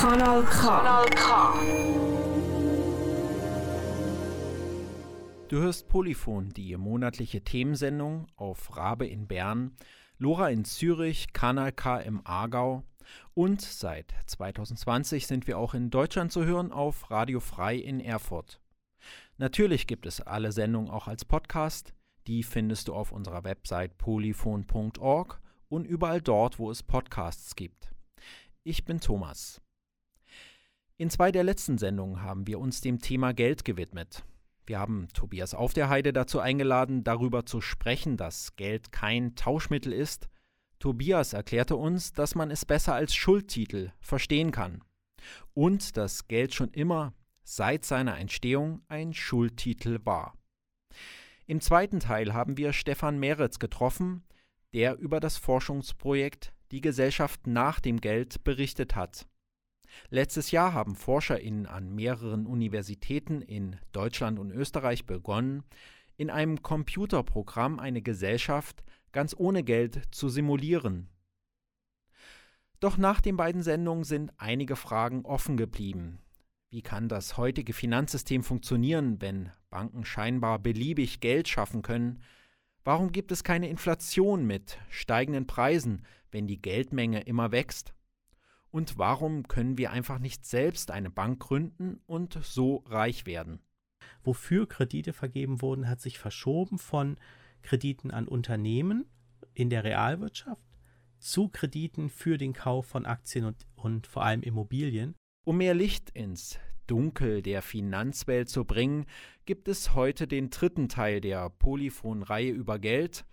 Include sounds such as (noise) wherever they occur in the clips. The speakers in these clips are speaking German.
Kanal K. Kanal K. Du hörst Polyphon, die monatliche Themensendung auf Rabe in Bern, Lora in Zürich, Kanal K im Aargau und seit 2020 sind wir auch in Deutschland zu hören auf Radio Frei in Erfurt. Natürlich gibt es alle Sendungen auch als Podcast. Die findest du auf unserer Website polyphon.org und überall dort, wo es Podcasts gibt. Ich bin Thomas. In zwei der letzten Sendungen haben wir uns dem Thema Geld gewidmet. Wir haben Tobias Auf der Heide dazu eingeladen, darüber zu sprechen, dass Geld kein Tauschmittel ist. Tobias erklärte uns, dass man es besser als Schuldtitel verstehen kann. Und dass Geld schon immer seit seiner Entstehung ein Schuldtitel war. Im zweiten Teil haben wir Stefan Meretz getroffen, der über das Forschungsprojekt Die Gesellschaft nach dem Geld berichtet hat. Letztes Jahr haben ForscherInnen an mehreren Universitäten in Deutschland und Österreich begonnen, in einem Computerprogramm eine Gesellschaft ganz ohne Geld zu simulieren. Doch nach den beiden Sendungen sind einige Fragen offen geblieben. Wie kann das heutige Finanzsystem funktionieren, wenn Banken scheinbar beliebig Geld schaffen können? Warum gibt es keine Inflation mit steigenden Preisen, wenn die Geldmenge immer wächst? Und warum können wir einfach nicht selbst eine Bank gründen und so reich werden? Wofür Kredite vergeben wurden, hat sich verschoben von Krediten an Unternehmen in der Realwirtschaft zu Krediten für den Kauf von Aktien und, und vor allem Immobilien. Um mehr Licht ins Dunkel der Finanzwelt zu bringen, gibt es heute den dritten Teil der Polyphon-Reihe über Geld.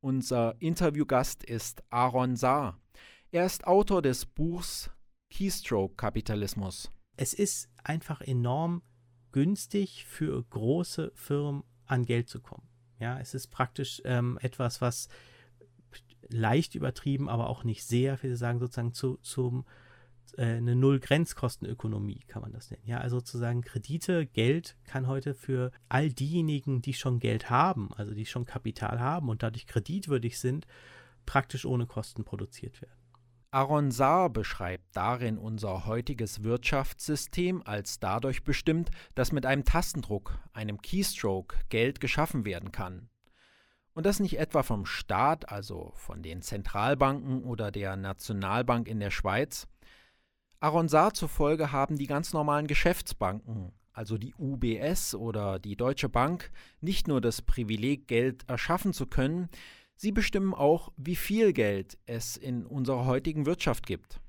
Unser Interviewgast ist Aaron Saar. Er ist Autor des Buchs Keystroke Kapitalismus. Es ist einfach enorm günstig für große Firmen an Geld zu kommen. Ja, es ist praktisch ähm, etwas, was leicht übertrieben, aber auch nicht sehr, wie Sie sagen, sozusagen zu, zum äh, eine Null-Grenzkostenökonomie, kann man das nennen. Ja, also sozusagen Kredite, Geld kann heute für all diejenigen, die schon Geld haben, also die schon Kapital haben und dadurch kreditwürdig sind, praktisch ohne Kosten produziert werden. Aaron Saar beschreibt darin unser heutiges Wirtschaftssystem als dadurch bestimmt, dass mit einem Tastendruck, einem Keystroke, Geld geschaffen werden kann. Und das nicht etwa vom Staat, also von den Zentralbanken oder der Nationalbank in der Schweiz. Aaron Saar zufolge haben die ganz normalen Geschäftsbanken, also die UBS oder die Deutsche Bank, nicht nur das Privileg, Geld erschaffen zu können, Sie bestimmen auch, wie viel Geld es in unserer heutigen Wirtschaft gibt.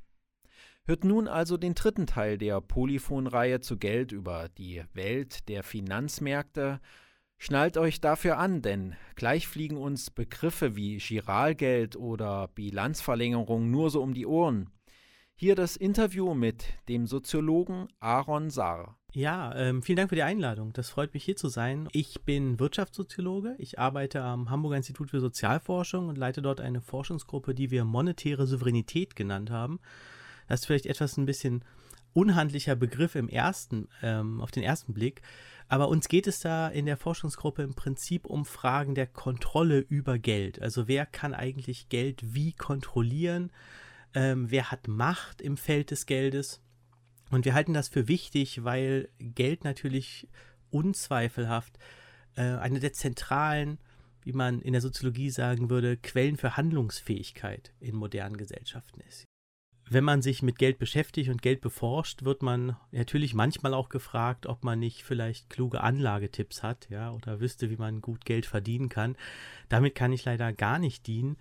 Hört nun also den dritten Teil der Polyphon-Reihe zu Geld über die Welt der Finanzmärkte. Schnallt euch dafür an, denn gleich fliegen uns Begriffe wie Giralgeld oder Bilanzverlängerung nur so um die Ohren. Hier das Interview mit dem Soziologen Aaron Saar. Ja, ähm, vielen Dank für die Einladung. Das freut mich hier zu sein. Ich bin Wirtschaftssoziologe. Ich arbeite am Hamburger Institut für Sozialforschung und leite dort eine Forschungsgruppe, die wir monetäre Souveränität genannt haben. Das ist vielleicht etwas ein bisschen unhandlicher Begriff im ersten, ähm, auf den ersten Blick. Aber uns geht es da in der Forschungsgruppe im Prinzip um Fragen der Kontrolle über Geld. Also wer kann eigentlich Geld wie kontrollieren? ähm, wer hat Macht im Feld des Geldes. Und wir halten das für wichtig, weil Geld natürlich unzweifelhaft äh, eine der zentralen, wie man in der Soziologie sagen würde, Quellen für Handlungsfähigkeit in modernen Gesellschaften ist. Wenn man sich mit Geld beschäftigt und Geld beforscht, wird man natürlich manchmal auch gefragt, ob man nicht vielleicht kluge Anlagetipps hat, ja, oder wüsste, wie man gut Geld verdienen kann. Damit kann ich leider gar nicht dienen.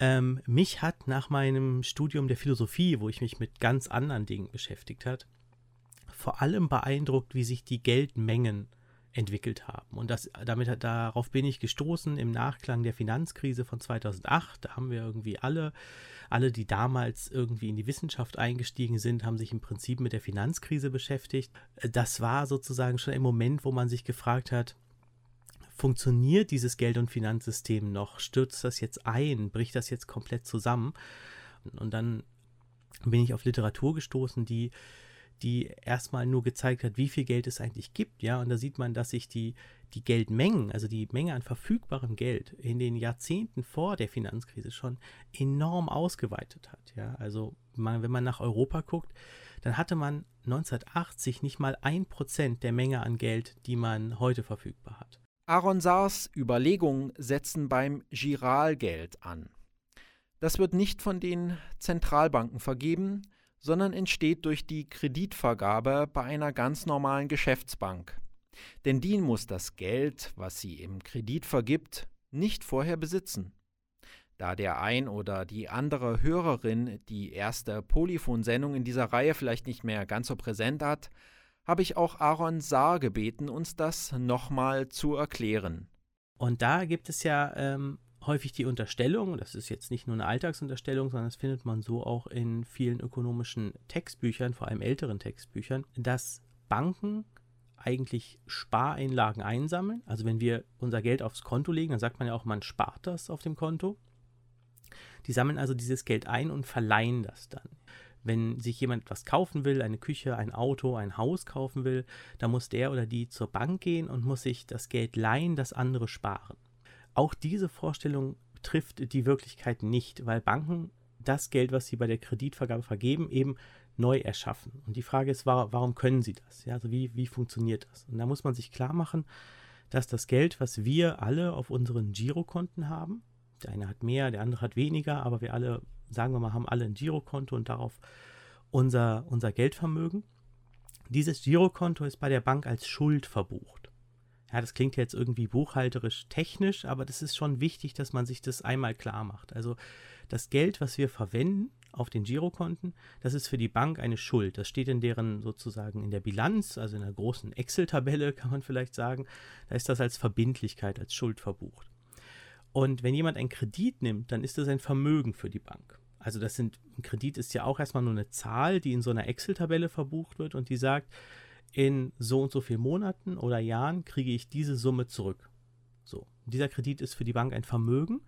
Ähm, mich hat nach meinem Studium der Philosophie, wo ich mich mit ganz anderen Dingen beschäftigt hat, vor allem beeindruckt, wie sich die Geldmengen entwickelt haben. Und das, damit, darauf bin ich gestoßen im Nachklang der Finanzkrise von 2008. Da haben wir irgendwie alle, alle, die damals irgendwie in die Wissenschaft eingestiegen sind, haben sich im Prinzip mit der Finanzkrise beschäftigt. Das war sozusagen schon ein Moment, wo man sich gefragt hat, funktioniert dieses Geld- und Finanzsystem noch? Stürzt das jetzt ein? Bricht das jetzt komplett zusammen? Und dann bin ich auf Literatur gestoßen, die, die erstmal nur gezeigt hat, wie viel Geld es eigentlich gibt, ja. Und da sieht man, dass sich die, die Geldmengen, also die Menge an verfügbarem Geld in den Jahrzehnten vor der Finanzkrise schon enorm ausgeweitet hat. Ja, also man, wenn man nach Europa guckt, dann hatte man 1980 nicht mal ein Prozent der Menge an Geld, die man heute verfügbar hat. Aaron Saars Überlegungen setzen beim Giralgeld an. Das wird nicht von den Zentralbanken vergeben, sondern entsteht durch die Kreditvergabe bei einer ganz normalen Geschäftsbank. Denn die muss das Geld, was sie im Kredit vergibt, nicht vorher besitzen. Da der ein oder die andere Hörerin die erste Polyphon-Sendung in dieser Reihe vielleicht nicht mehr ganz so präsent hat, habe ich auch Aaron Saar gebeten, uns das nochmal zu erklären. Und da gibt es ja ähm, häufig die Unterstellung, das ist jetzt nicht nur eine Alltagsunterstellung, sondern das findet man so auch in vielen ökonomischen Textbüchern, vor allem älteren Textbüchern, dass Banken eigentlich Spareinlagen einsammeln. Also wenn wir unser Geld aufs Konto legen, dann sagt man ja auch, man spart das auf dem Konto. Die sammeln also dieses Geld ein und verleihen das dann. Wenn sich jemand etwas kaufen will, eine Küche, ein Auto, ein Haus kaufen will, dann muss der oder die zur Bank gehen und muss sich das Geld leihen, das andere sparen. Auch diese Vorstellung trifft die Wirklichkeit nicht, weil Banken das Geld, was sie bei der Kreditvergabe vergeben, eben neu erschaffen. Und die Frage ist, warum können sie das? Ja, also wie, wie funktioniert das? Und da muss man sich klar machen, dass das Geld, was wir alle auf unseren Girokonten haben, der eine hat mehr, der andere hat weniger, aber wir alle, sagen wir mal, haben alle ein Girokonto und darauf unser, unser Geldvermögen. Dieses Girokonto ist bei der Bank als Schuld verbucht. Ja, das klingt jetzt irgendwie buchhalterisch technisch, aber das ist schon wichtig, dass man sich das einmal klar macht. Also das Geld, was wir verwenden auf den Girokonten, das ist für die Bank eine Schuld. Das steht in deren sozusagen in der Bilanz, also in einer großen Excel-Tabelle, (laughs) kann man vielleicht sagen. Da ist das als Verbindlichkeit, als Schuld verbucht. Und wenn jemand einen Kredit nimmt, dann ist das ein Vermögen für die Bank. Also das sind, ein Kredit ist ja auch erstmal nur eine Zahl, die in so einer Excel-Tabelle verbucht wird und die sagt, in so und so vielen Monaten oder Jahren kriege ich diese Summe zurück. So, dieser Kredit ist für die Bank ein Vermögen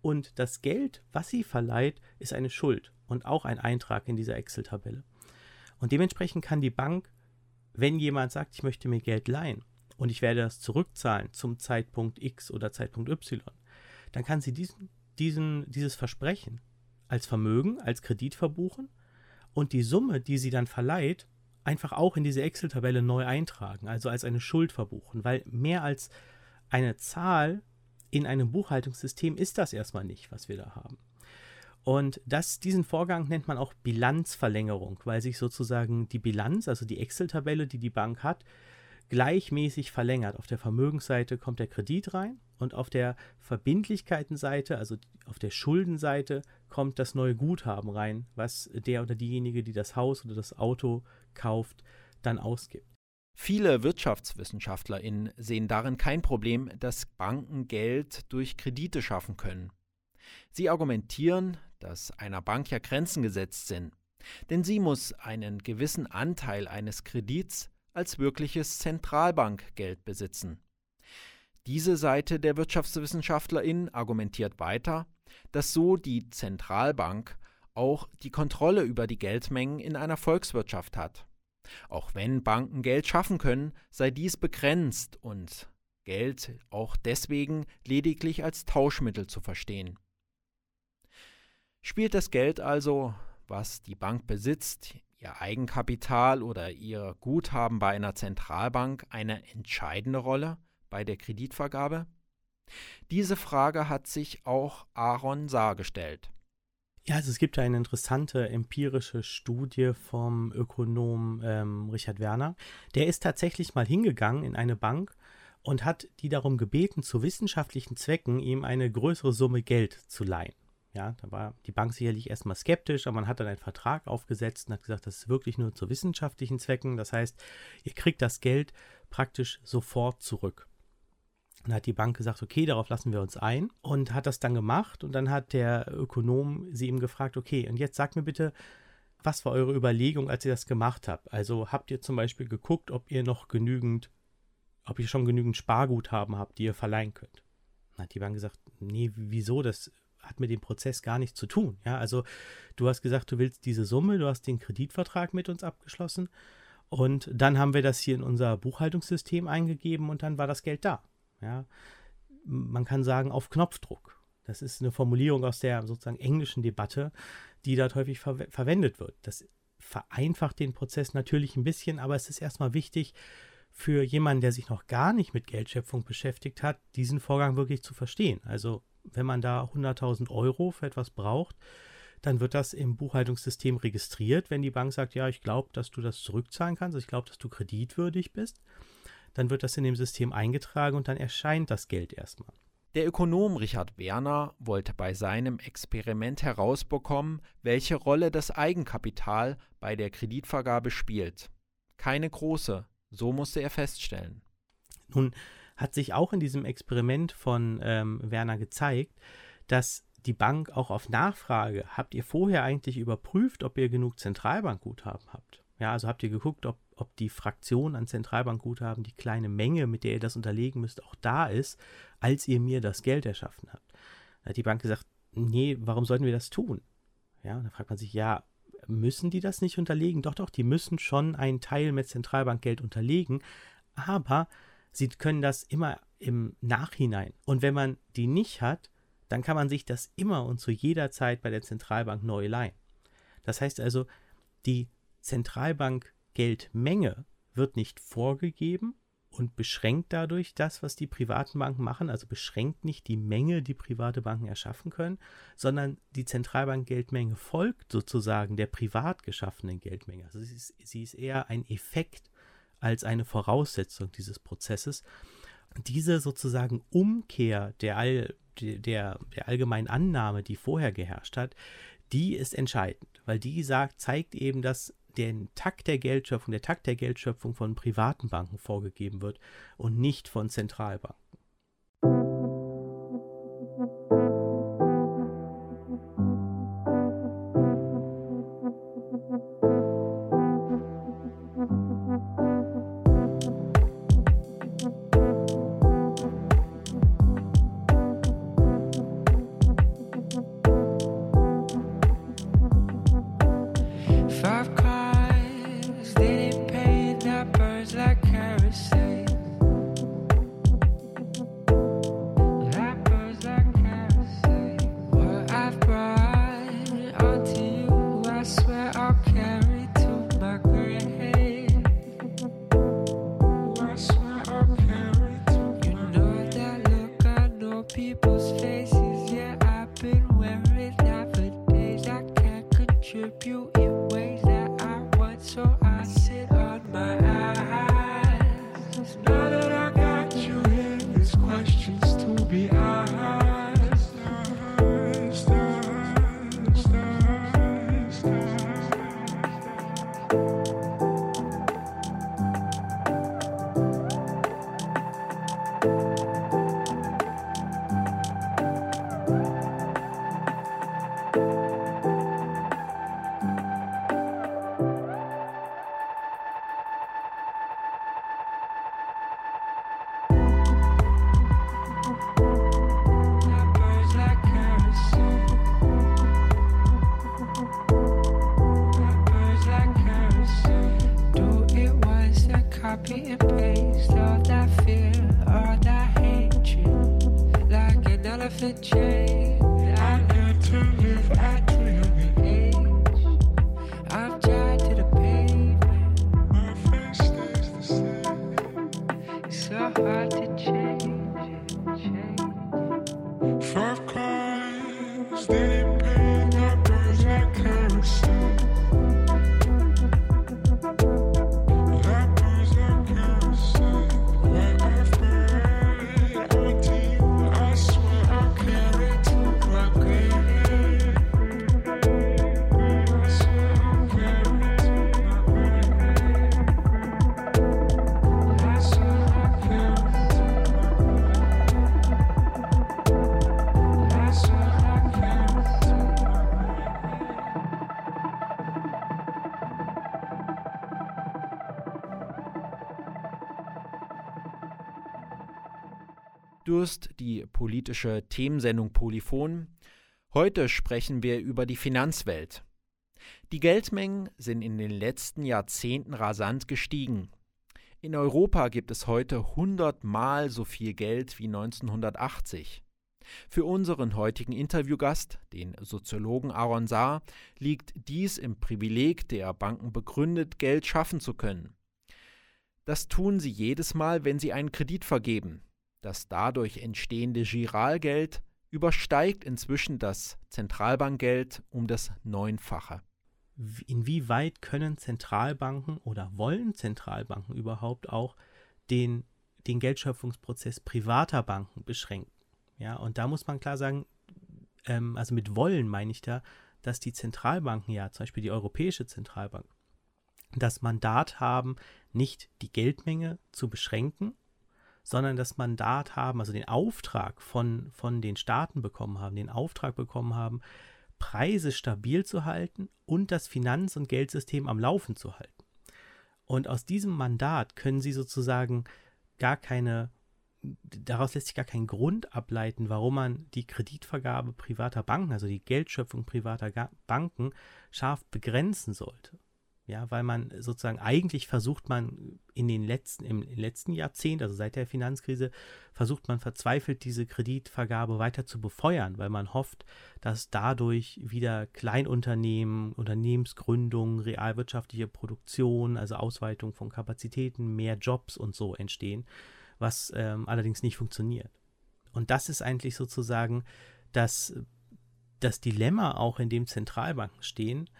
und das Geld, was sie verleiht, ist eine Schuld und auch ein Eintrag in dieser Excel-Tabelle. Und dementsprechend kann die Bank, wenn jemand sagt, ich möchte mir Geld leihen und ich werde das zurückzahlen zum Zeitpunkt X oder Zeitpunkt Y, dann kann sie diesen, diesen, dieses Versprechen als Vermögen, als Kredit verbuchen und die Summe, die sie dann verleiht, einfach auch in diese Excel-Tabelle neu eintragen, also als eine Schuld verbuchen, weil mehr als eine Zahl in einem Buchhaltungssystem ist das erstmal nicht, was wir da haben. Und das, diesen Vorgang nennt man auch Bilanzverlängerung, weil sich sozusagen die Bilanz, also die Excel-Tabelle, die die Bank hat, gleichmäßig verlängert. Auf der Vermögensseite kommt der Kredit rein und auf der Verbindlichkeitenseite, also auf der Schuldenseite, kommt das neue Guthaben rein, was der oder diejenige, die das Haus oder das Auto kauft, dann ausgibt. Viele WirtschaftswissenschaftlerInnen sehen darin kein Problem, dass Banken Geld durch Kredite schaffen können. Sie argumentieren, dass einer Bank ja Grenzen gesetzt sind, denn sie muss einen gewissen Anteil eines Kredits als wirkliches Zentralbankgeld besitzen. Diese Seite der WirtschaftswissenschaftlerInnen argumentiert weiter, dass so die Zentralbank auch die Kontrolle über die Geldmengen in einer Volkswirtschaft hat. Auch wenn Banken Geld schaffen können, sei dies begrenzt und Geld auch deswegen lediglich als Tauschmittel zu verstehen. Spielt das Geld also, was die Bank besitzt, ihr Eigenkapital oder ihr Guthaben bei einer Zentralbank eine entscheidende Rolle bei der Kreditvergabe? Diese Frage hat sich auch Aaron Saar gestellt. Ja, also es gibt eine interessante empirische Studie vom Ökonom ähm, Richard Werner. Der ist tatsächlich mal hingegangen in eine Bank und hat die darum gebeten, zu wissenschaftlichen Zwecken ihm eine größere Summe Geld zu leihen. Ja, da war die Bank sicherlich erstmal skeptisch, aber man hat dann einen Vertrag aufgesetzt und hat gesagt, das ist wirklich nur zu wissenschaftlichen Zwecken. Das heißt, ihr kriegt das Geld praktisch sofort zurück. Dann hat die Bank gesagt, okay, darauf lassen wir uns ein und hat das dann gemacht. Und dann hat der Ökonom sie ihm gefragt, okay, und jetzt sag mir bitte, was war eure Überlegung, als ihr das gemacht habt? Also habt ihr zum Beispiel geguckt, ob ihr noch genügend, ob ihr schon genügend Sparguthaben habt, die ihr verleihen könnt? Dann hat die Bank gesagt, nee, wieso? Das hat mit dem Prozess gar nichts zu tun. Ja, also du hast gesagt, du willst diese Summe, du hast den Kreditvertrag mit uns abgeschlossen Und dann haben wir das hier in unser Buchhaltungssystem eingegeben und dann war das Geld da. Ja. Man kann sagen, auf Knopfdruck. Das ist eine Formulierung aus der sozusagen englischen Debatte, die dort häufig ver verwendet wird. Das vereinfacht den Prozess natürlich ein bisschen, aber es ist erstmal wichtig für jemanden, der sich noch gar nicht mit Geldschöpfung beschäftigt hat, diesen Vorgang wirklich zu verstehen. Also wenn man da 100.000 Euro für etwas braucht, dann wird das im Buchhaltungssystem registriert. Wenn die Bank sagt, ja, ich glaube, dass du das zurückzahlen kannst, ich glaube, dass du kreditwürdig bist, dann wird das in dem System eingetragen und dann erscheint das Geld erstmal. Der Ökonom Richard Werner wollte bei seinem Experiment herausbekommen, welche Rolle das Eigenkapital bei der Kreditvergabe spielt. Keine große, so musste er feststellen. Nun hat sich auch in diesem Experiment von ähm, Werner gezeigt, dass die Bank auch auf Nachfrage, habt ihr vorher eigentlich überprüft, ob ihr genug Zentralbankguthaben habt? Ja, also habt ihr geguckt, ob, ob die Fraktion an Zentralbankguthaben, die kleine Menge, mit der ihr das unterlegen müsst, auch da ist, als ihr mir das Geld erschaffen habt. Da hat die Bank gesagt, nee, warum sollten wir das tun? Ja, da fragt man sich, ja, müssen die das nicht unterlegen? Doch, doch, die müssen schon einen Teil mit Zentralbankgeld unterlegen, aber sie können das immer im Nachhinein. Und wenn man die nicht hat, dann kann man sich das immer und zu jeder Zeit bei der Zentralbank neu leihen. Das heißt also, die Zentralbankgeldmenge wird nicht vorgegeben und beschränkt dadurch das, was die privaten Banken machen, also beschränkt nicht die Menge, die private Banken erschaffen können, sondern die Zentralbankgeldmenge folgt sozusagen der privat geschaffenen Geldmenge. Also sie ist, sie ist eher ein Effekt als eine Voraussetzung dieses Prozesses. Diese sozusagen Umkehr der, All, der, der allgemeinen Annahme, die vorher geherrscht hat, die ist entscheidend, weil die sagt, zeigt eben, dass den Takt der Geldschöpfung, der Takt der Geldschöpfung von privaten Banken vorgegeben wird und nicht von Zentralbanken. the chair politische Themensendung Polyphon. Heute sprechen wir über die Finanzwelt. Die Geldmengen sind in den letzten Jahrzehnten rasant gestiegen. In Europa gibt es heute 100 Mal so viel Geld wie 1980. Für unseren heutigen Interviewgast, den Soziologen Aaron Saar, liegt dies im Privileg der Banken begründet, Geld schaffen zu können. Das tun sie jedes Mal, wenn sie einen Kredit vergeben. Das dadurch entstehende Giralgeld übersteigt inzwischen das Zentralbankgeld um das Neunfache. Inwieweit können Zentralbanken oder wollen Zentralbanken überhaupt auch den, den Geldschöpfungsprozess privater Banken beschränken? Ja, und da muss man klar sagen, ähm, also mit wollen meine ich da, dass die Zentralbanken ja, zum Beispiel die Europäische Zentralbank, das Mandat haben, nicht die Geldmenge zu beschränken, sondern das Mandat haben, also den Auftrag von, von den Staaten bekommen haben, den Auftrag bekommen haben, Preise stabil zu halten und das Finanz- und Geldsystem am Laufen zu halten. Und aus diesem Mandat können sie sozusagen gar keine daraus lässt sich gar kein Grund ableiten, warum man die Kreditvergabe privater Banken, also die Geldschöpfung privater Banken, scharf begrenzen sollte. Ja, weil man sozusagen eigentlich versucht man in den letzten, im letzten Jahrzehnt, also seit der Finanzkrise, versucht man verzweifelt diese Kreditvergabe weiter zu befeuern, weil man hofft, dass dadurch wieder Kleinunternehmen, Unternehmensgründungen, realwirtschaftliche Produktion, also Ausweitung von Kapazitäten, mehr Jobs und so entstehen was ähm, allerdings nicht funktioniert. Und das ist eigentlich sozusagen das, das Dilemma, auch in dem Zentralbanken stehen.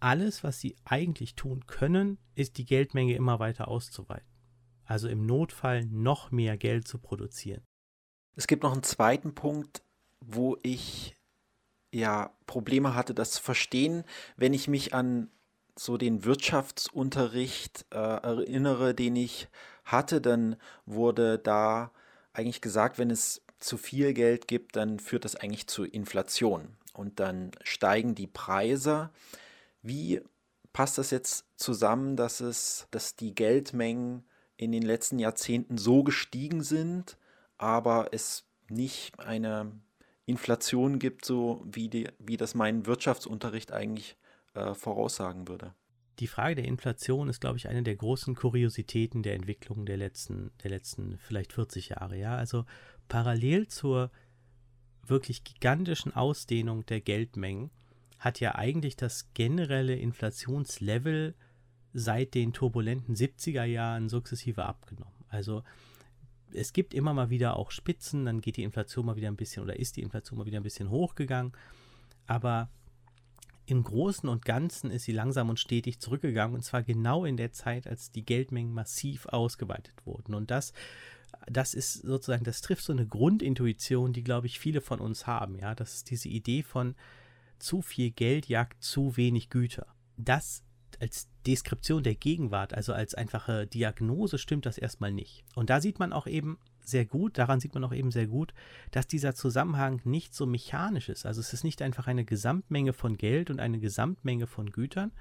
Alles, was sie eigentlich tun können, ist die Geldmenge immer weiter auszuweiten. Also im Notfall noch mehr Geld zu produzieren. Es gibt noch einen zweiten Punkt, wo ich ja Probleme hatte, das zu verstehen, wenn ich mich an so den Wirtschaftsunterricht äh, erinnere, den ich hatte, dann wurde da eigentlich gesagt, wenn es zu viel Geld gibt, dann führt das eigentlich zu Inflation und dann steigen die Preise. Wie passt das jetzt zusammen, dass es, dass die Geldmengen in den letzten Jahrzehnten so gestiegen sind, aber es nicht eine Inflation gibt, so wie, die, wie das mein Wirtschaftsunterricht eigentlich äh, voraussagen würde? die Frage der Inflation ist, glaube ich, eine der großen Kuriositäten der Entwicklung der letzten, der letzten vielleicht 40 Jahre. Ja, also parallel zur wirklich gigantischen Ausdehnung der Geldmengen hat ja eigentlich das generelle Inflationslevel seit den turbulenten 70er Jahren sukzessive abgenommen. Also es gibt immer mal wieder auch Spitzen, dann geht die Inflation mal wieder ein bisschen oder ist die Inflation mal wieder ein bisschen hochgegangen. Aber im Großen und Ganzen ist sie langsam und stetig zurückgegangen und zwar genau in der Zeit, als die Geldmengen massiv ausgeweitet wurden. Und das, das ist sozusagen, das trifft so eine Grundintuition, die, glaube ich, viele von uns haben. Ja, das ist diese Idee von zu viel Geld jagt zu wenig Güter. Das als Deskription der Gegenwart, also als einfache Diagnose, stimmt das erstmal nicht. Und da sieht man auch eben, sehr gut, daran sieht man auch eben sehr gut, dass dieser Zusammenhang nicht so mechanisch ist. Also es ist nicht einfach eine Gesamtmenge von Geld und eine Gesamtmenge von Gütern,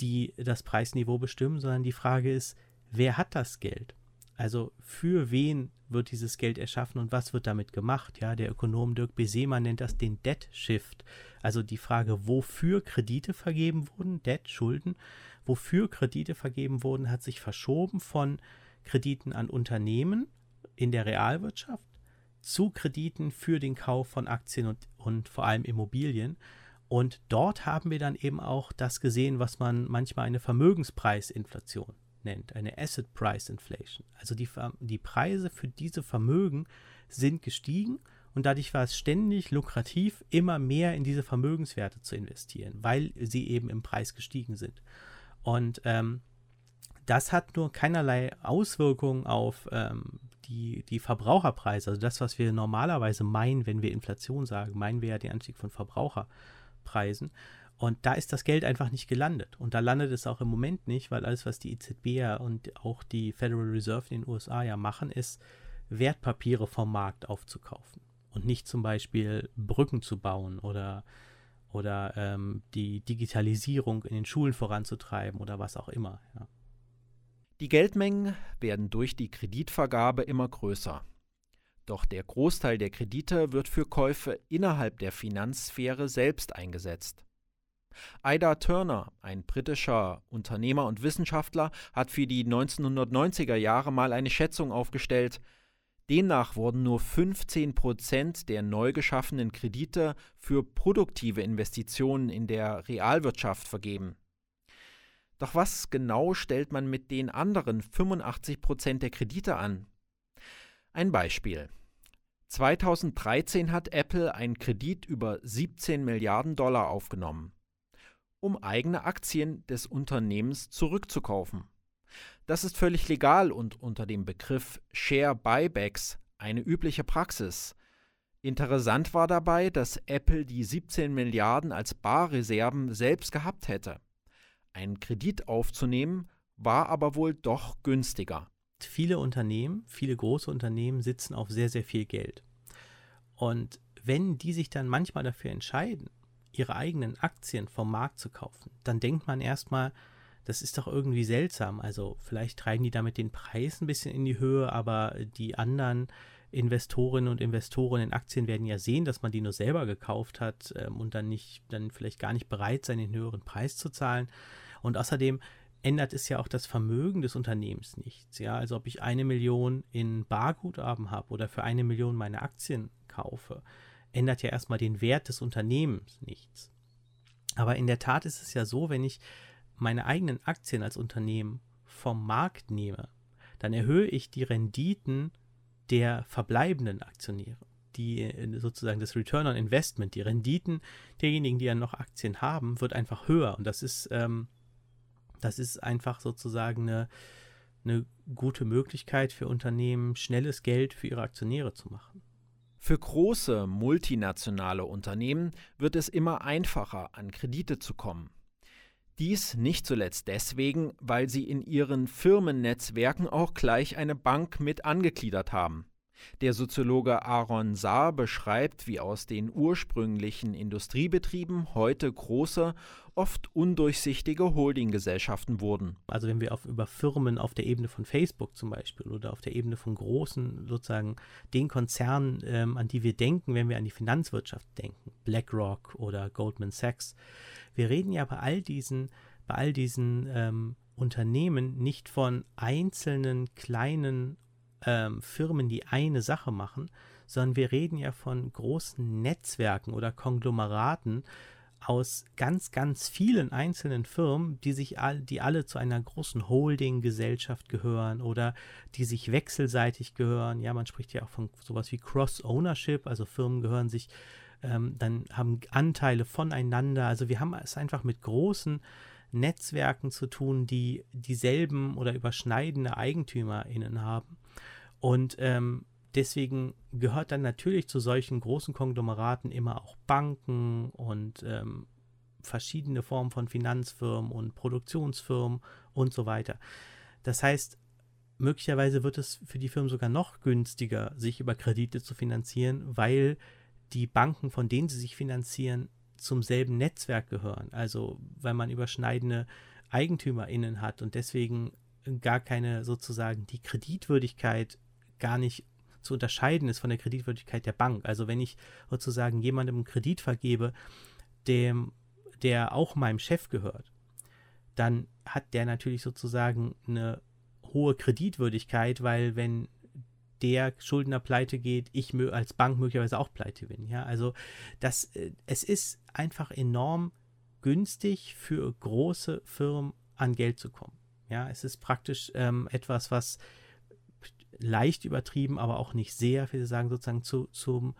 die das Preisniveau bestimmen, sondern die Frage ist, wer hat das Geld? Also für wen wird dieses Geld erschaffen und was wird damit gemacht? Ja, der Ökonom Dirk Besemann nennt das den Debt Shift. Also die Frage, wofür Kredite vergeben wurden, Debt, Schulden, wofür Kredite vergeben wurden, hat sich verschoben von Krediten an Unternehmen in der Realwirtschaft zu Krediten für den Kauf von Aktien und, und vor allem Immobilien. Und dort haben wir dann eben auch das gesehen, was man manchmal eine Vermögenspreisinflation nennt, eine Asset Price Inflation. Also die, die Preise für diese Vermögen sind gestiegen und dadurch war es ständig lukrativ, immer mehr in diese Vermögenswerte zu investieren, weil sie eben im Preis gestiegen sind. Und ähm, das hat nur keinerlei Auswirkungen auf ähm, die, die Verbraucherpreise, also das, was wir normalerweise meinen, wenn wir Inflation sagen, meinen wir ja den Anstieg von Verbraucherpreisen. Und da ist das Geld einfach nicht gelandet. Und da landet es auch im Moment nicht, weil alles, was die EZB ja und auch die Federal Reserve in den USA ja machen, ist, Wertpapiere vom Markt aufzukaufen. Und nicht zum Beispiel Brücken zu bauen oder, oder ähm, die Digitalisierung in den Schulen voranzutreiben oder was auch immer. Ja. Die Geldmengen werden durch die Kreditvergabe immer größer. Doch der Großteil der Kredite wird für Käufe innerhalb der Finanzsphäre selbst eingesetzt. Ida Turner, ein britischer Unternehmer und Wissenschaftler, hat für die 1990er Jahre mal eine Schätzung aufgestellt. Demnach wurden nur 15 Prozent der neu geschaffenen Kredite für produktive Investitionen in der Realwirtschaft vergeben. Doch was genau stellt man mit den anderen 85 Prozent der Kredite an? Ein Beispiel. 2013 hat Apple einen Kredit über 17 Milliarden Dollar aufgenommen um eigene Aktien des Unternehmens zurückzukaufen. Das ist völlig legal und unter dem Begriff Share Buybacks eine übliche Praxis. Interessant war dabei, dass Apple die 17 Milliarden als Barreserven selbst gehabt hätte. Einen Kredit aufzunehmen war aber wohl doch günstiger. Viele Unternehmen, viele große Unternehmen sitzen auf sehr, sehr viel Geld. Und wenn die sich dann manchmal dafür entscheiden, ihre eigenen Aktien vom Markt zu kaufen, dann denkt man erstmal, das ist doch irgendwie seltsam. Also vielleicht treiben die damit den Preis ein bisschen in die Höhe, aber die anderen Investorinnen und Investoren in Aktien werden ja sehen, dass man die nur selber gekauft hat ähm, und dann nicht, dann vielleicht gar nicht bereit sein, den höheren Preis zu zahlen. Und außerdem ändert es ja auch das Vermögen des Unternehmens nichts. Ja, also ob ich eine Million in Barguthaben habe oder für eine Million meine Aktien kaufe, ändert ja erstmal den Wert des Unternehmens nichts. Aber in der Tat ist es ja so, wenn ich meine eigenen Aktien als Unternehmen vom Markt nehme, dann erhöhe ich die Renditen der verbleibenden Aktionäre. Die äh, sozusagen das Return on Investment, die Renditen derjenigen, die ja noch Aktien haben, wird einfach höher. Und das ist, ähm, das ist einfach sozusagen eine, eine gute Möglichkeit für Unternehmen, schnelles Geld für ihre Aktionäre zu machen. Für große multinationale Unternehmen wird es immer einfacher, an Kredite zu kommen. Dies nicht zuletzt deswegen, weil sie in ihren Firmennetzwerken auch gleich eine Bank mit angegliedert haben. Der Soziologe Aaron Saar beschreibt, wie aus den ursprünglichen Industriebetrieben heute große, oft undurchsichtige Holdinggesellschaften wurden. Also wenn wir auf, über Firmen auf der Ebene von Facebook zum Beispiel oder auf der Ebene von großen, sozusagen den Konzernen, ähm, an die wir denken, wenn wir an die Finanzwirtschaft denken, BlackRock oder Goldman Sachs. Wir reden ja bei all diesen, bei all diesen ähm, Unternehmen nicht von einzelnen kleinen ähm, Firmen, die eine Sache machen, sondern wir reden ja von großen Netzwerken oder Konglomeraten aus ganz, ganz vielen einzelnen Firmen, die sich all, die alle zu einer großen Holding-Gesellschaft gehören oder die sich wechselseitig gehören. Ja, man spricht ja auch von sowas wie Cross-Ownership, also Firmen gehören sich, ähm, dann haben Anteile voneinander. Also wir haben es einfach mit großen Netzwerken zu tun, die dieselben oder überschneidende EigentümerInnen haben. Und ähm, deswegen gehört dann natürlich zu solchen großen Konglomeraten immer auch Banken und ähm, verschiedene Formen von Finanzfirmen und Produktionsfirmen und so weiter. Das heißt, möglicherweise wird es für die Firmen sogar noch günstiger, sich über Kredite zu finanzieren, weil die Banken, von denen sie sich finanzieren, zum selben Netzwerk gehören. Also weil man überschneidende EigentümerInnen hat und deswegen gar keine sozusagen die Kreditwürdigkeit gar nicht zu unterscheiden ist von der Kreditwürdigkeit der Bank. Also wenn ich sozusagen jemandem einen Kredit vergebe, dem, der auch meinem Chef gehört, dann hat der natürlich sozusagen eine hohe Kreditwürdigkeit, weil wenn der Schuldner pleite geht, ich als Bank möglicherweise auch pleite bin. Ja, also das, äh, es ist einfach enorm günstig für große Firmen an Geld zu kommen. Ja, es ist praktisch ähm, etwas, was leicht übertrieben, aber auch nicht sehr, wie Sie sagen, sozusagen zu, zum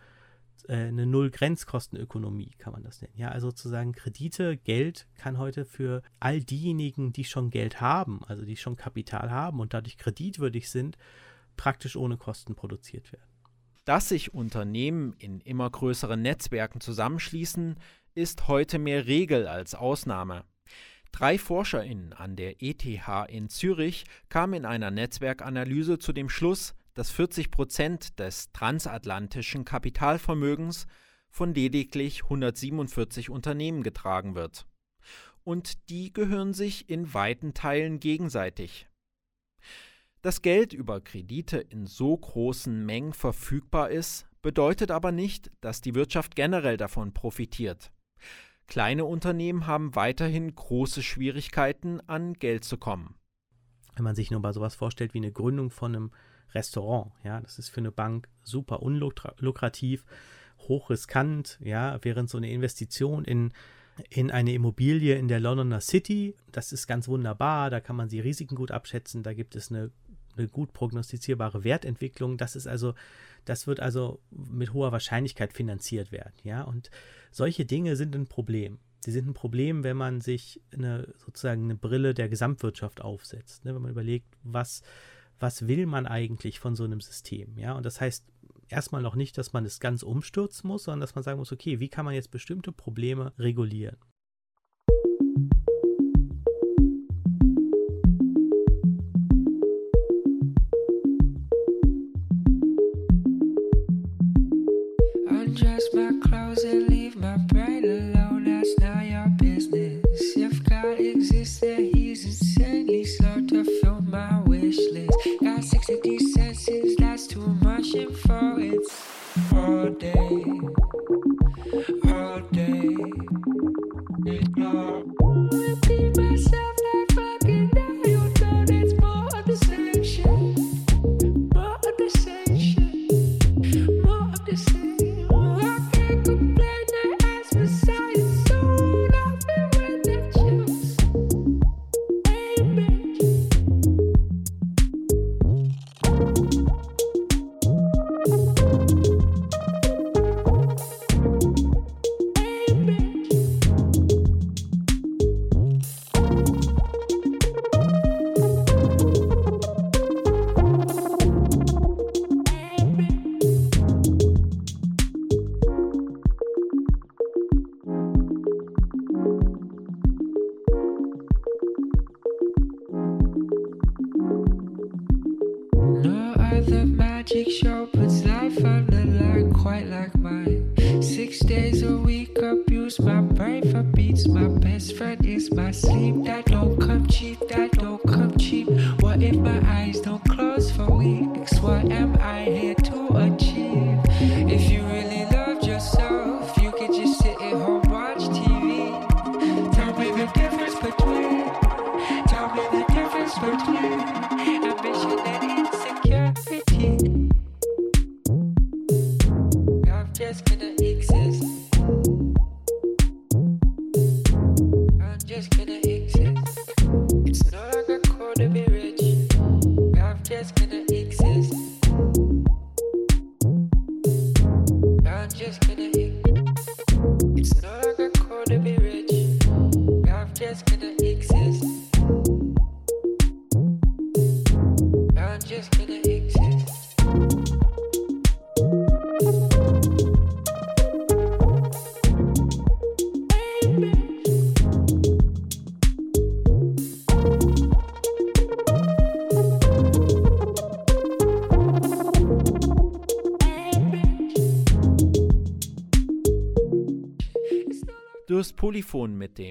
äh, eine Null-Grenzkostenökonomie kann man das nennen. Ja, also sozusagen Kredite, Geld kann heute für all diejenigen, die schon Geld haben, also die schon Kapital haben und dadurch kreditwürdig sind, praktisch ohne Kosten produziert werden. Dass sich Unternehmen in immer größeren Netzwerken zusammenschließen, ist heute mehr Regel als Ausnahme. Drei ForscherInnen an der ETH in Zürich kamen in einer Netzwerkanalyse zu dem Schluss, dass 40 Prozent des transatlantischen Kapitalvermögens von lediglich 147 Unternehmen getragen wird. Und die gehören sich in weiten Teilen gegenseitig. Dass Geld über Kredite in so großen Mengen verfügbar ist, bedeutet aber nicht, dass die Wirtschaft generell davon profitiert. Kleine Unternehmen haben weiterhin große Schwierigkeiten, an Geld zu kommen. Wenn man sich nur mal sowas vorstellt wie eine Gründung von einem Restaurant, ja, das ist für eine Bank super unlukrativ, hochriskant, ja, während so eine Investition in in eine Immobilie in der Londoner City. Das ist ganz wunderbar, da kann man die Risiken gut abschätzen, da gibt es eine, eine, gut prognostizierbare Wertentwicklung. Das ist also, das wird also mit hoher Wahrscheinlichkeit finanziert werden, ja. Und solche Dinge sind ein Problem. Sie sind ein Problem, wenn man sich eine, sozusagen eine Brille der Gesamtwirtschaft aufsetzt. Ne? Wenn man überlegt, was, was will man eigentlich von so einem System? Ja, und das heißt erstmal noch nicht, dass man es ganz umstürzen muss, sondern dass man sagen muss, okay, wie kann man jetzt bestimmte Probleme regulieren? Polyphon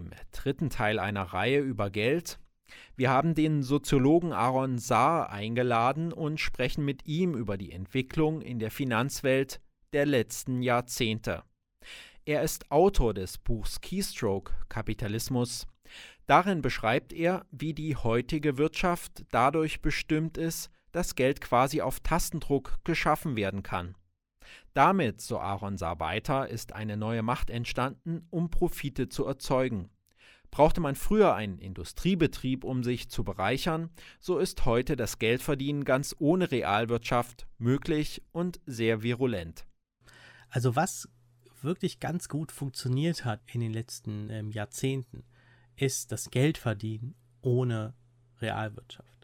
dem dritten Teil einer Reihe über Geld. Wir haben den Soziologen Aaron Saar eingeladen und sprechen mit ihm über die Entwicklung in der Finanzwelt der letzten Jahrzehnte. Er ist Autor des Buchs Keystroke Kapitalismus. Darin beschreibt er, wie die heutige Wirtschaft dadurch bestimmt ist, dass Geld quasi auf Tastendruck geschaffen werden kann. Damit, so Aaron Saar weiter, ist eine neue Macht entstanden, um Profite zu erzeugen. Brauchte man früher einen Industriebetrieb, um sich zu bereichern, so ist heute das Geldverdienen ganz ohne Realwirtschaft möglich und sehr virulent. Also was wirklich ganz gut funktioniert hat in den letzten ähm, Jahrzehnten, ist das Geldverdienen ohne Realwirtschaft.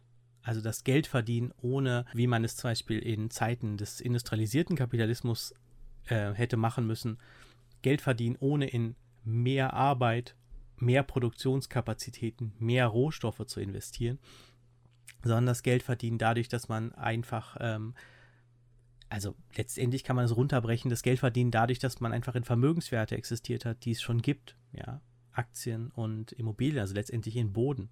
Also das Geld verdienen, ohne, wie man es zum Beispiel in Zeiten des industrialisierten Kapitalismus äh, hätte machen müssen, Geld verdienen, ohne in mehr Arbeit, mehr Produktionskapazitäten, mehr Rohstoffe zu investieren, sondern das Geld verdienen dadurch, dass man einfach, ähm, also letztendlich kann man es runterbrechen, das Geld verdienen dadurch, dass man einfach in Vermögenswerte existiert hat, die es schon gibt, ja, Aktien und Immobilien, also letztendlich in Boden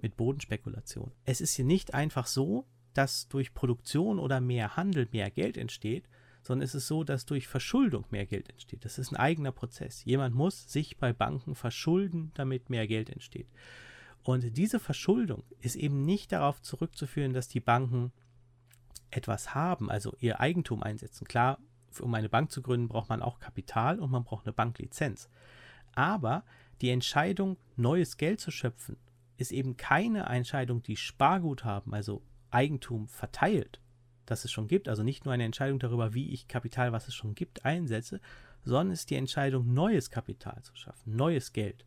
mit Bodenspekulation. Es ist hier nicht einfach so, dass durch Produktion oder mehr Handel mehr Geld entsteht, sondern es ist so, dass durch Verschuldung mehr Geld entsteht. Das ist ein eigener Prozess. Jemand muss sich bei Banken verschulden, damit mehr Geld entsteht. Und diese Verschuldung ist eben nicht darauf zurückzuführen, dass die Banken etwas haben, also ihr Eigentum einsetzen. Klar, um eine Bank zu gründen, braucht man auch Kapital und man braucht eine Banklizenz. Aber die Entscheidung, neues Geld zu schöpfen, ist eben keine Entscheidung, die Sparguthaben, also Eigentum verteilt, das es schon gibt, also nicht nur eine Entscheidung darüber, wie ich Kapital, was es schon gibt, einsetze, sondern ist die Entscheidung, neues Kapital zu schaffen, neues Geld.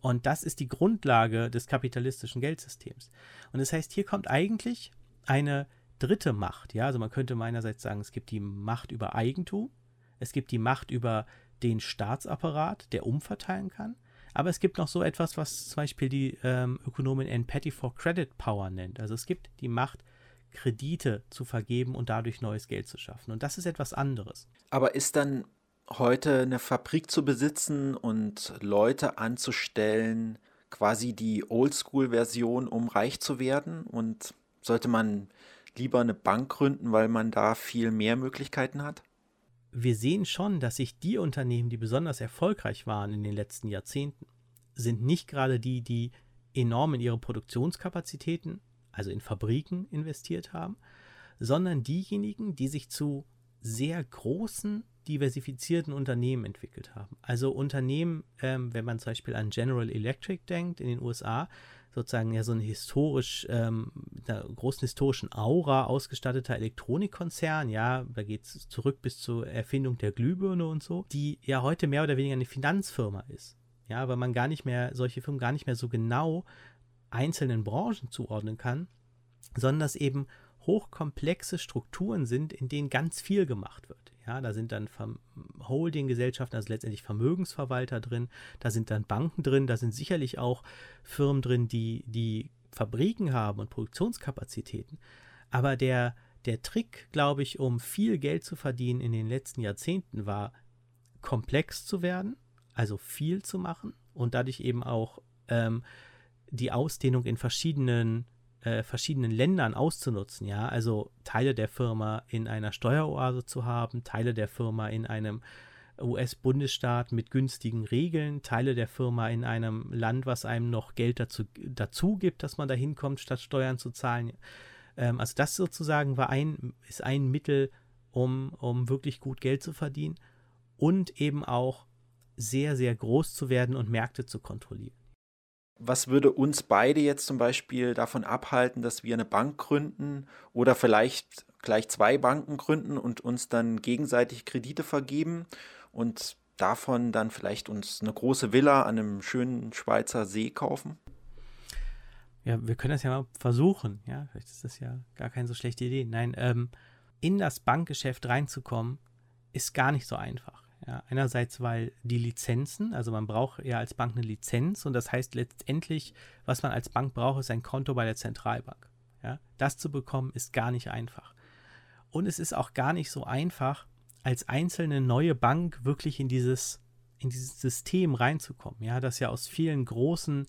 Und das ist die Grundlage des kapitalistischen Geldsystems. Und das heißt, hier kommt eigentlich eine dritte Macht. Ja, also man könnte meinerseits sagen, es gibt die Macht über Eigentum, es gibt die Macht über den Staatsapparat, der umverteilen kann. Aber es gibt noch so etwas, was zum Beispiel die ähm, Ökonomin Ann Petty for Credit Power nennt. Also es gibt die Macht, Kredite zu vergeben und dadurch neues Geld zu schaffen. Und das ist etwas anderes. Aber ist dann heute eine Fabrik zu besitzen und Leute anzustellen, quasi die Oldschool-Version, um reich zu werden? Und sollte man lieber eine Bank gründen, weil man da viel mehr Möglichkeiten hat? Wir sehen schon, dass sich die Unternehmen, die besonders erfolgreich waren in den letzten Jahrzehnten, sind nicht gerade die, die enorm in ihre Produktionskapazitäten, also in Fabriken investiert haben, sondern diejenigen, die sich zu sehr großen, diversifizierten Unternehmen entwickelt haben. Also Unternehmen, ähm, wenn man zum Beispiel an General Electric denkt in den USA, sozusagen ja so ein historisch, ähm, einer großen historischen Aura ausgestatteter Elektronikkonzern, ja, da geht es zurück bis zur Erfindung der Glühbirne und so, die ja heute mehr oder weniger eine Finanzfirma ist. Ja, weil man gar nicht mehr, solche Firmen gar nicht mehr so genau einzelnen Branchen zuordnen kann, sondern dass eben hochkomplexe Strukturen sind, in denen ganz viel gemacht wird. Ja, da sind dann Holding-Gesellschaften, also letztendlich Vermögensverwalter drin, da sind dann Banken drin, da sind sicherlich auch Firmen drin, die, die Fabriken haben und Produktionskapazitäten. Aber der, der Trick, glaube ich, um viel Geld zu verdienen in den letzten Jahrzehnten war, komplex zu werden, also viel zu machen und dadurch eben auch ähm, die Ausdehnung in verschiedenen äh, verschiedenen Ländern auszunutzen, ja, also Teile der Firma in einer Steueroase zu haben, Teile der Firma in einem US-Bundesstaat mit günstigen Regeln, Teile der Firma in einem Land, was einem noch Geld dazu, dazu gibt, dass man da hinkommt, statt Steuern zu zahlen. Ähm, also das sozusagen war ein, ist ein Mittel, um, um wirklich gut Geld zu verdienen und eben auch sehr, sehr groß zu werden und Märkte zu kontrollieren was würde uns beide jetzt zum Beispiel davon abhalten, dass wir eine Bank gründen oder vielleicht gleich zwei Banken gründen und uns dann gegenseitig Kredite vergeben und davon dann vielleicht uns eine große Villa an einem schönen Schweizer See kaufen? Ja, wir können das ja mal versuchen. Ja, vielleicht ist das ja gar keine so schlechte Idee. Nein, ähm, in das Bankgeschäft reinzukommen, ist gar nicht so einfach. Ja, einerseits, weil die Lizenzen, also man braucht ja als Bank eine Lizenz und das heißt letztendlich, was man als Bank braucht, ist ein Konto bei der Zentralbank. Ja, das zu bekommen ist gar nicht einfach. Und es ist auch gar nicht so einfach, als einzelne neue Bank wirklich in dieses, in dieses System reinzukommen. Ja, das ja aus vielen großen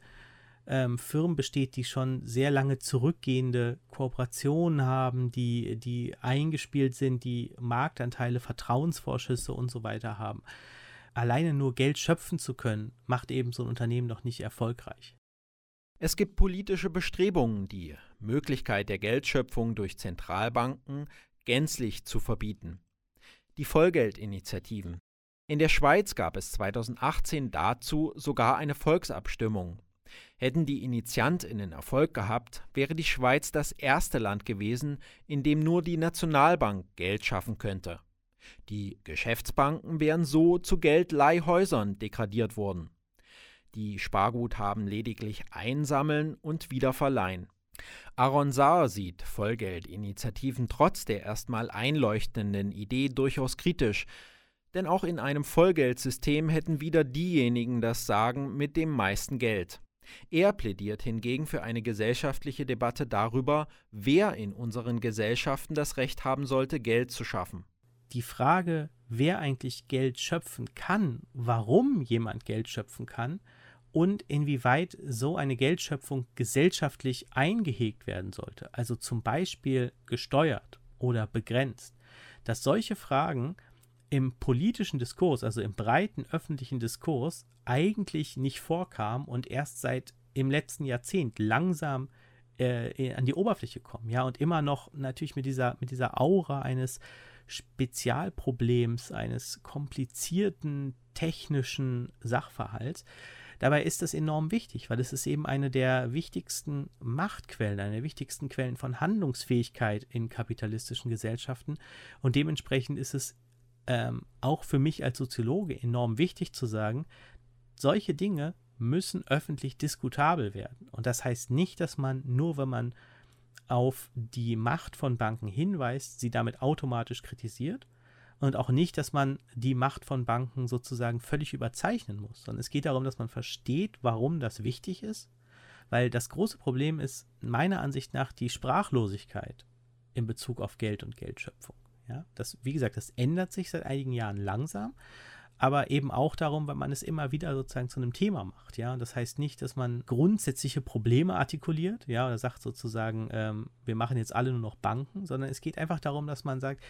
ähm, Firmen besteht, die schon sehr lange zurückgehende Kooperationen haben, die, die eingespielt sind, die Marktanteile, Vertrauensvorschüsse und so weiter haben. Alleine nur Geld schöpfen zu können, macht eben so ein Unternehmen noch nicht erfolgreich. Es gibt politische Bestrebungen, die Möglichkeit der Geldschöpfung durch Zentralbanken gänzlich zu verbieten. Die Vollgeldinitiativen. In der Schweiz gab es 2018 dazu sogar eine Volksabstimmung, Hätten die Initiantinnen Erfolg gehabt, wäre die Schweiz das erste Land gewesen, in dem nur die Nationalbank Geld schaffen könnte. Die Geschäftsbanken wären so zu Geldleihhäusern degradiert worden. Die Sparguthaben lediglich einsammeln und wieder verleihen. Aaron Saar sieht Vollgeldinitiativen trotz der erstmal einleuchtenden Idee durchaus kritisch, denn auch in einem Vollgeldsystem hätten wieder diejenigen das Sagen mit dem meisten Geld. Er plädiert hingegen für eine gesellschaftliche Debatte darüber, wer in unseren Gesellschaften das Recht haben sollte, Geld zu schaffen. Die Frage, wer eigentlich Geld schöpfen kann, warum jemand Geld schöpfen kann und inwieweit so eine Geldschöpfung gesellschaftlich eingehegt werden sollte, also zum Beispiel gesteuert oder begrenzt, dass solche Fragen im politischen Diskurs, also im breiten öffentlichen Diskurs, eigentlich nicht vorkamen und erst seit im letzten Jahrzehnt langsam äh, an die Oberfläche kommen, ja, und immer noch natürlich mit dieser, mit dieser Aura eines Spezialproblems, eines komplizierten technischen Sachverhalts. Dabei ist das enorm wichtig, weil es ist eben eine der wichtigsten Machtquellen, eine der wichtigsten Quellen von Handlungsfähigkeit in kapitalistischen Gesellschaften. Und dementsprechend ist es ähm, auch für mich als Soziologe enorm wichtig zu sagen, solche Dinge müssen öffentlich diskutabel werden. Und das heißt nicht, dass man nur, wenn man auf die Macht von Banken hinweist, sie damit automatisch kritisiert und auch nicht, dass man die Macht von Banken sozusagen völlig überzeichnen muss, sondern es geht darum, dass man versteht, warum das wichtig ist, weil das große Problem ist meiner Ansicht nach die Sprachlosigkeit in Bezug auf Geld und Geldschöpfung. Ja, das, wie gesagt, das ändert sich seit einigen Jahren langsam, aber eben auch darum, weil man es immer wieder sozusagen zu einem Thema macht. Ja, das heißt nicht, dass man grundsätzliche Probleme artikuliert, ja, oder sagt sozusagen, ähm, wir machen jetzt alle nur noch Banken, sondern es geht einfach darum, dass man sagt,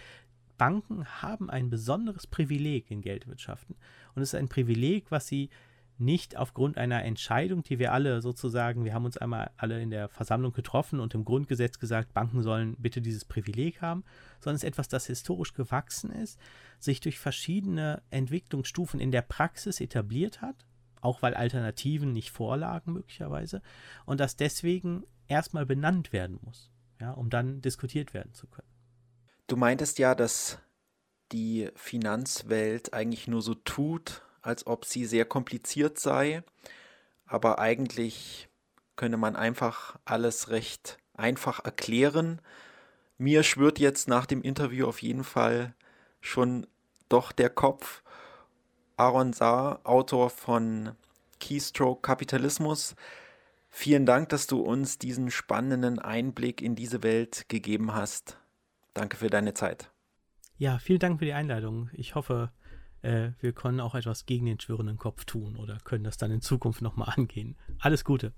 Banken haben ein besonderes Privileg in Geldwirtschaften und es ist ein Privileg, was sie nicht aufgrund einer Entscheidung, die wir alle sozusagen, wir haben uns einmal alle in der Versammlung getroffen und im Grundgesetz gesagt, Banken sollen bitte dieses Privileg haben, sondern es ist etwas, das historisch gewachsen ist, sich durch verschiedene Entwicklungsstufen in der Praxis etabliert hat, auch weil Alternativen nicht vorlagen möglicherweise, und das deswegen erstmal benannt werden muss, ja, um dann diskutiert werden zu können. Du meintest ja, dass die Finanzwelt eigentlich nur so tut, als ob sie sehr kompliziert sei, aber eigentlich könne man einfach alles recht einfach erklären. Mir schwört jetzt nach dem Interview auf jeden Fall schon doch der Kopf. Aaron Saar, Autor von Keystroke Kapitalismus. Vielen Dank, dass du uns diesen spannenden Einblick in diese Welt gegeben hast. Danke für deine Zeit. Ja, vielen Dank für die Einladung. Ich hoffe, äh, wir können auch etwas gegen den schwirrenden Kopf tun oder können das dann in Zukunft nochmal angehen. Alles Gute.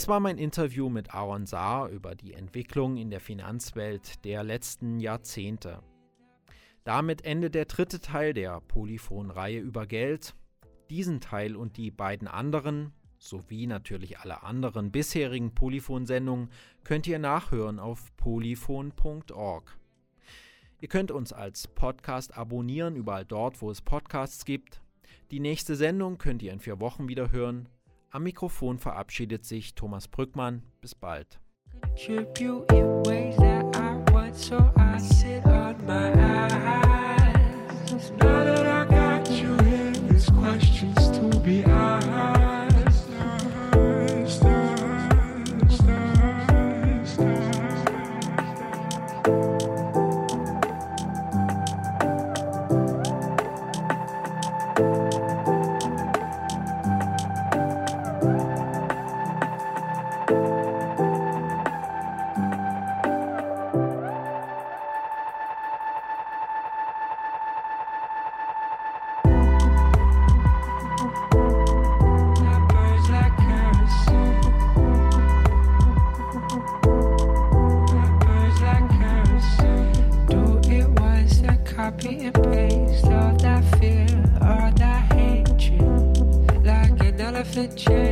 Das war mein Interview mit Aaron Saar über die Entwicklung in der Finanzwelt der letzten Jahrzehnte. Damit endet der dritte Teil der Polyphon-Reihe über Geld. Diesen Teil und die beiden anderen, sowie natürlich alle anderen bisherigen Polyphon-Sendungen, könnt ihr nachhören auf polyphon.org. Ihr könnt uns als Podcast abonnieren, überall dort, wo es Podcasts gibt. Die nächste Sendung könnt ihr in vier Wochen wieder hören. Am Mikrofon verabschiedet sich Thomas Brückmann. Bis bald. questions the change.